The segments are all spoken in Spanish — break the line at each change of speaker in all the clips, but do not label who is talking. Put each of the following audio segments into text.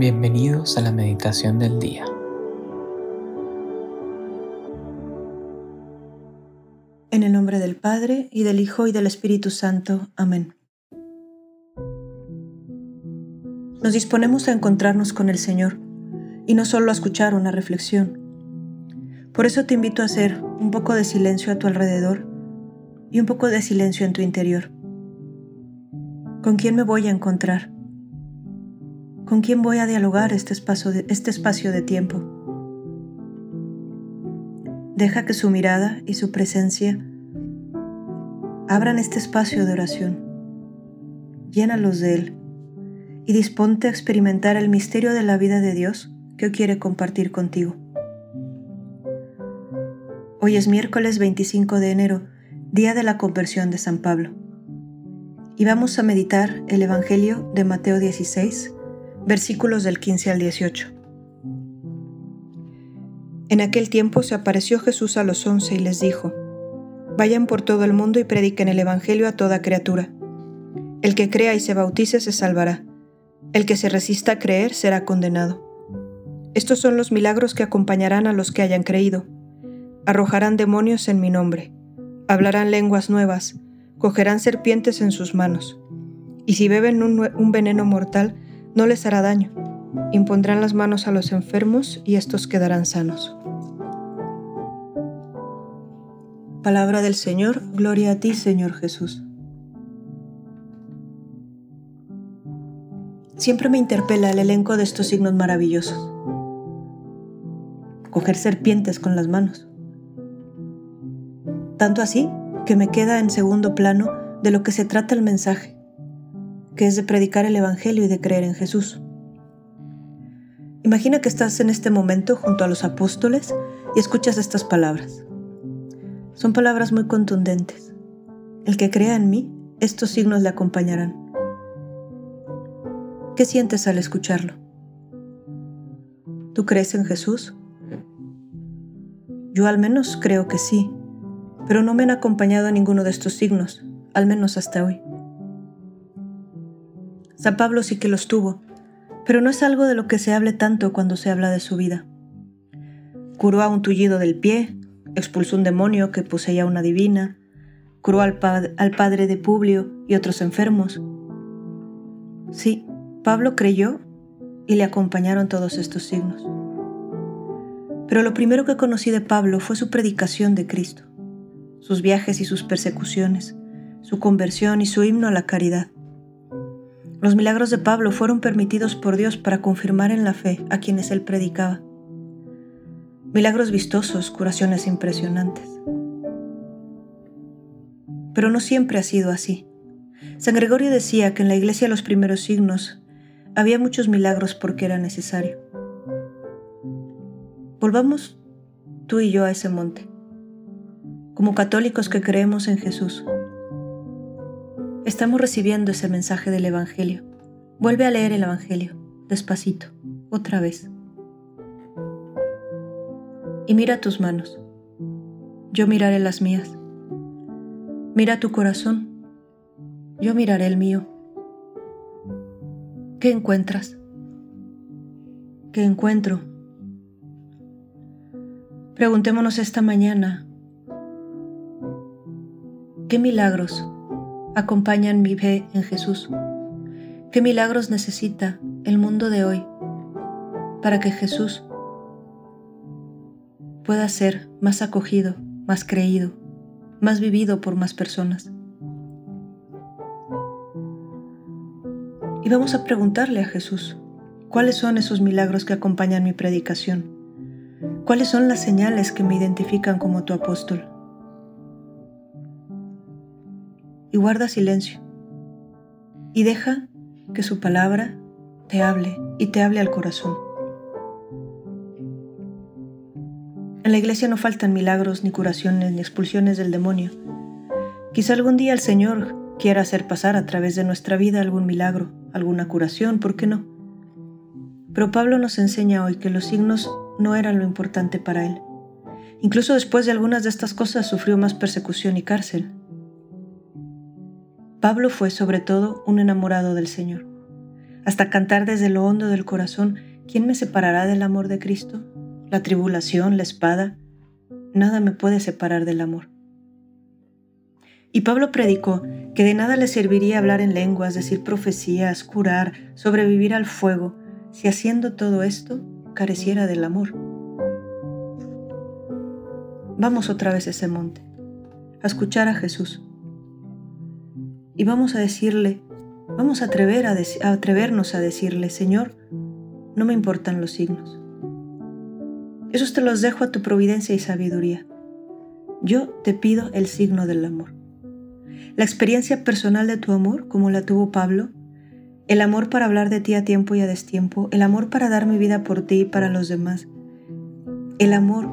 Bienvenidos a la meditación del día.
En el nombre del Padre, y del Hijo, y del Espíritu Santo. Amén. Nos disponemos a encontrarnos con el Señor, y no solo a escuchar una reflexión. Por eso te invito a hacer un poco de silencio a tu alrededor y un poco de silencio en tu interior. ¿Con quién me voy a encontrar? ¿Con quién voy a dialogar este espacio de, este espacio de tiempo? Deja que su mirada y su presencia abran este espacio de oración. Llénalos de Él y disponte a experimentar el misterio de la vida de Dios que quiere compartir contigo. Hoy es miércoles 25 de enero, día de la conversión de San Pablo. Y vamos a meditar el Evangelio de Mateo 16, versículos del 15 al 18. En aquel tiempo se apareció Jesús a los once y les dijo, Vayan por todo el mundo y prediquen el Evangelio a toda criatura. El que crea y se bautice se salvará. El que se resista a creer será condenado. Estos son los milagros que acompañarán a los que hayan creído. Arrojarán demonios en mi nombre. Hablarán lenguas nuevas. Cogerán serpientes en sus manos. Y si beben un, un veneno mortal, no les hará daño. Impondrán las manos a los enfermos y estos quedarán sanos. Palabra del Señor, gloria a ti Señor Jesús. Siempre me interpela el elenco de estos signos maravillosos. Coger serpientes con las manos. Tanto así que me queda en segundo plano de lo que se trata el mensaje que es de predicar el Evangelio y de creer en Jesús. Imagina que estás en este momento junto a los apóstoles y escuchas estas palabras. Son palabras muy contundentes. El que crea en mí, estos signos le acompañarán. ¿Qué sientes al escucharlo? ¿Tú crees en Jesús? Yo al menos creo que sí, pero no me han acompañado a ninguno de estos signos, al menos hasta hoy. San Pablo sí que los tuvo, pero no es algo de lo que se hable tanto cuando se habla de su vida. Curó a un tullido del pie, expulsó un demonio que poseía una divina, curó al, al padre de Publio y otros enfermos. Sí, Pablo creyó y le acompañaron todos estos signos. Pero lo primero que conocí de Pablo fue su predicación de Cristo, sus viajes y sus persecuciones, su conversión y su himno a la caridad. Los milagros de Pablo fueron permitidos por Dios para confirmar en la fe a quienes él predicaba. Milagros vistosos, curaciones impresionantes. Pero no siempre ha sido así. San Gregorio decía que en la iglesia los primeros signos había muchos milagros porque era necesario. Volvamos tú y yo a ese monte, como católicos que creemos en Jesús, Estamos recibiendo ese mensaje del Evangelio. Vuelve a leer el Evangelio, despacito, otra vez. Y mira tus manos. Yo miraré las mías. Mira tu corazón. Yo miraré el mío. ¿Qué encuentras? ¿Qué encuentro? Preguntémonos esta mañana, ¿qué milagros acompañan mi fe en Jesús. ¿Qué milagros necesita el mundo de hoy para que Jesús pueda ser más acogido, más creído, más vivido por más personas? Y vamos a preguntarle a Jesús, ¿cuáles son esos milagros que acompañan mi predicación? ¿Cuáles son las señales que me identifican como tu apóstol? Y guarda silencio. Y deja que su palabra te hable y te hable al corazón. En la iglesia no faltan milagros, ni curaciones, ni expulsiones del demonio. Quizá algún día el Señor quiera hacer pasar a través de nuestra vida algún milagro, alguna curación, ¿por qué no? Pero Pablo nos enseña hoy que los signos no eran lo importante para él. Incluso después de algunas de estas cosas sufrió más persecución y cárcel. Pablo fue sobre todo un enamorado del Señor. hasta cantar desde lo hondo del corazón, ¿quién me separará del amor de Cristo? La tribulación, la espada, nada me puede separar del amor. Y Pablo predicó que de nada le serviría hablar en lenguas, decir profecías, curar, sobrevivir al fuego, si haciendo todo esto careciera del amor. Vamos otra vez a ese monte, a escuchar a Jesús. Y vamos a decirle, vamos a, atrever a, atrevernos a decirle, Señor, no me importan los signos. Esos te los dejo a tu providencia y sabiduría. Yo te pido el signo del amor. La experiencia personal de tu amor, como la tuvo Pablo, el amor para hablar de ti a tiempo y a destiempo, el amor para dar mi vida por ti y para los demás, el amor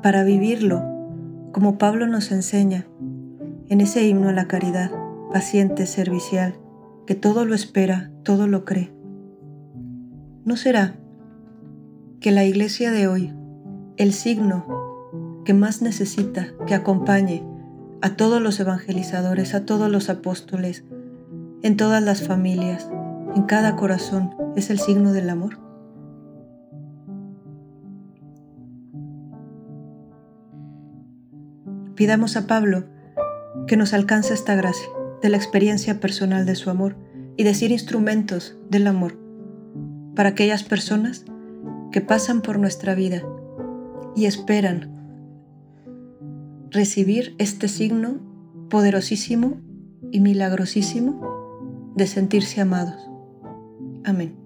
para vivirlo, como Pablo nos enseña en ese himno a la caridad, paciente, servicial, que todo lo espera, todo lo cree. ¿No será que la iglesia de hoy, el signo que más necesita que acompañe a todos los evangelizadores, a todos los apóstoles, en todas las familias, en cada corazón, es el signo del amor. Pidamos a Pablo que nos alcance esta gracia de la experiencia personal de su amor y de ser instrumentos del amor para aquellas personas que pasan por nuestra vida y esperan recibir este signo poderosísimo y milagrosísimo de sentirse amados. Amén.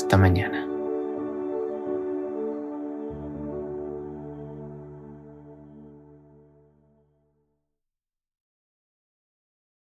Hasta mañana.